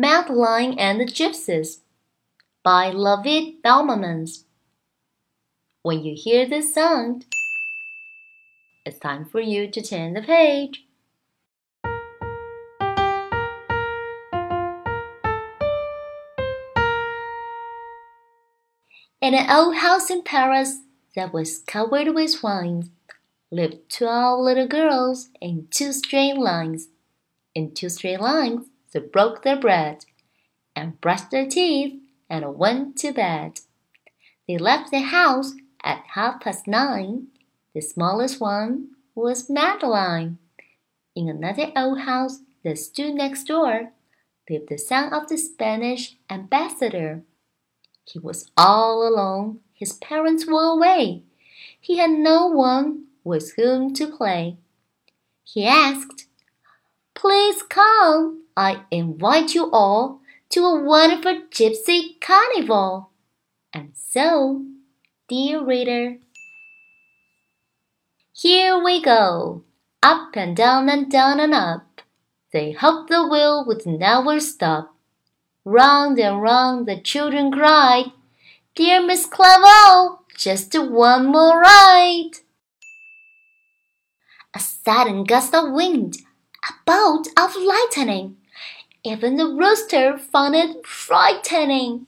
Madeline and the Gypsies by Ludwig Bemelmans. When you hear this sound, it's time for you to turn the page. In an old house in Paris that was covered with vines lived twelve little girls in two straight lines. In two straight lines, they broke their bread and brushed their teeth and went to bed. They left the house at half past nine. The smallest one was Madeline. In another old house that stood next door lived the son of the Spanish ambassador. He was all alone. His parents were away. He had no one with whom to play. He asked, Please come. I invite you all to a wonderful gypsy carnival. And so, dear reader, here we go. Up and down and down and up. They hopped the wheel would never stop. Round and round the children cried, Dear Miss Clavel, just one more ride. A sudden gust of wind, a bolt of lightning. Even the rooster found it frightening.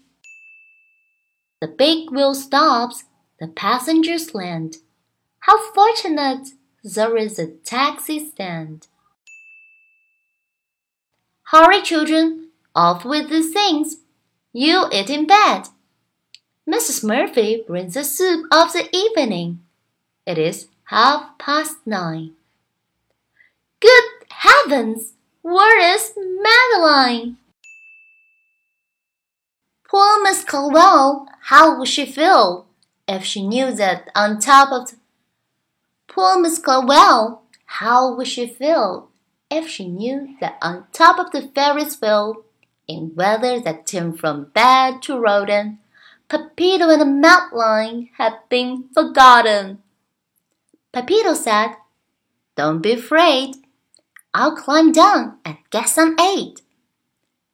The big wheel stops, the passengers land. How fortunate there is a taxi stand. Hurry, children, off with the things. You eat in bed. Mrs. Murphy brings the soup of the evening. It is half past nine. Heavens! Where is Madeline? Poor Miss Clavel, how would she feel if she knew that on top of the... Poor Miss Clavel, how would she feel if she knew that on top of the Ferris wheel, in weather that turned from bad to rotten, Pepito and Madeline had been forgotten. Pepito said, Don't be afraid. I'll climb down and get some aid.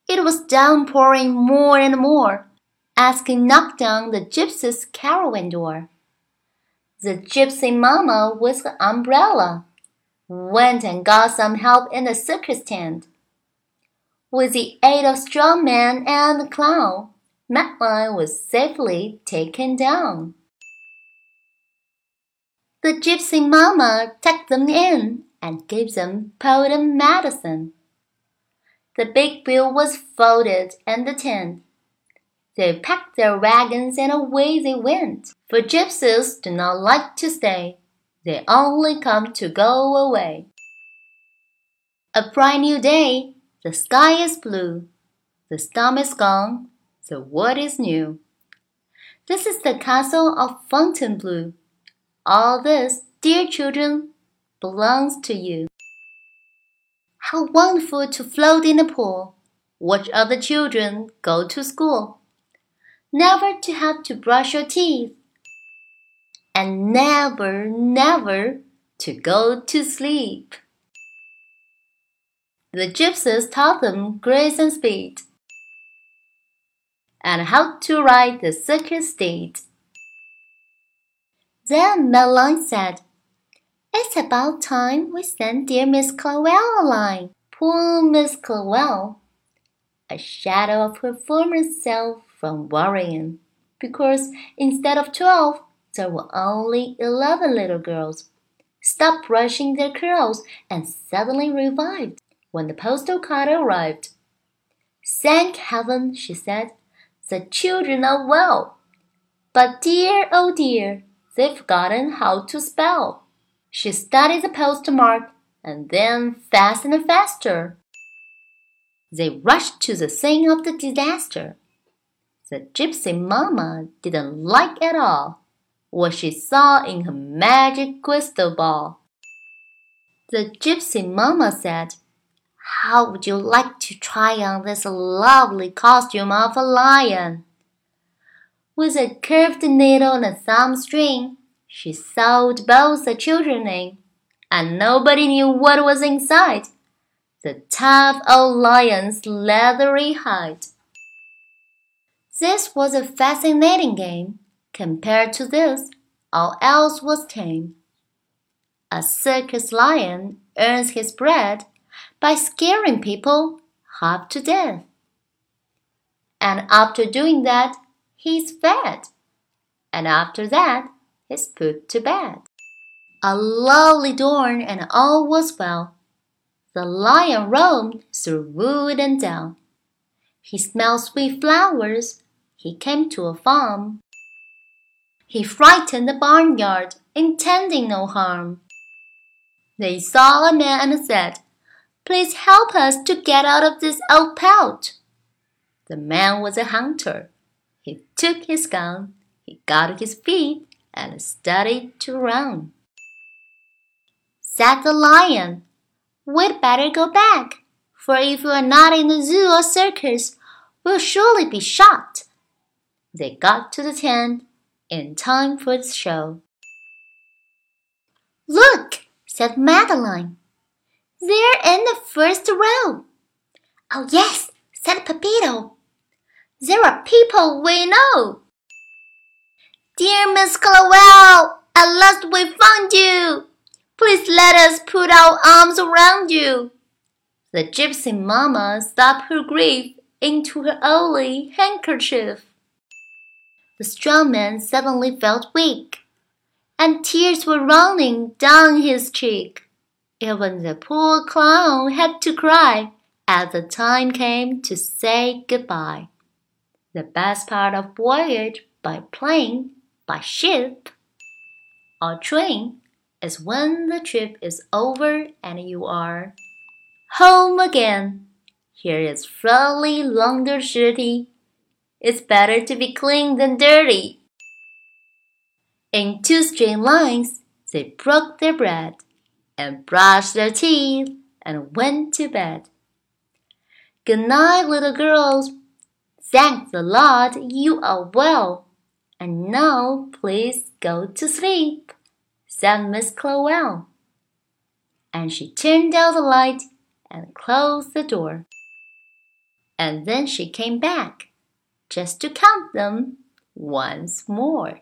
It was downpouring more and more as he knocked down the gypsy's caravan door. The gypsy mama with her umbrella went and got some help in the circus tent. With the aid of strong man and the clown, Madeline was safely taken down. The gypsy mama tucked them in and gave them potent medicine. The big wheel was folded in the tent. They packed their wagons and away they went, for gypsies do not like to stay. They only come to go away. A bright new day, the sky is blue, the storm is gone, the world is new. This is the castle of Fontainebleau. All this, dear children, belongs to you. How wonderful to float in a pool, watch other children go to school, never to have to brush your teeth, and never, never to go to sleep. The gypsies taught them grace and speed, and how to ride the circus steed. Then Madeline said, It's about time we sent dear Miss Clavel a line. Poor Miss Clavel! a shadow of her former self from worrying, because instead of twelve, there were only eleven little girls, stopped brushing their curls and suddenly revived when the postal card arrived. Thank heaven, she said, the children are well. But dear, oh dear, they've forgotten how to spell. She studied the postmark and then faster and faster. They rushed to the scene of the disaster. The gypsy mama didn't like at all what she saw in her magic crystal ball. The gypsy mama said, How would you like to try on this lovely costume of a lion? With a curved needle and a thumb string, she sewed both the children in, and nobody knew what was inside. the tough old lion's leathery hide. This was a fascinating game. Compared to this, all else was tame. A circus lion earns his bread by scaring people half to death. And after doing that, he's fed. And after that, he's put to bed. A lovely dawn, and all was well. The lion roamed through wood and dell. He smelled sweet flowers. He came to a farm. He frightened the barnyard, intending no harm. They saw a man and said, Please help us to get out of this old pelt. The man was a hunter. He took his gun, he got to his feet, and started to run. Said the lion, We'd better go back, for if we are not in the zoo or circus, we'll surely be shot. They got to the tent in time for the show. Look, said Madeline. They're in the first row. Oh, yes, said Pepito. There are people we know. Dear Miss Clavel, at last we found you. Please let us put our arms around you. The gypsy mamma stuffed her grief into her only handkerchief. The strong man suddenly felt weak, and tears were running down his cheek. Even the poor clown had to cry as the time came to say goodbye. The best part of voyage by plane, by ship, or train is when the trip is over and you are home again. Here is Frolly Longer Shirty. It's better to be clean than dirty. In two straight lines, they broke their bread and brushed their teeth and went to bed. Good night, little girls. Thank the Lord you are well. And now please go to sleep said Miss Clavel. And she turned out the light and closed the door. And then she came back just to count them once more.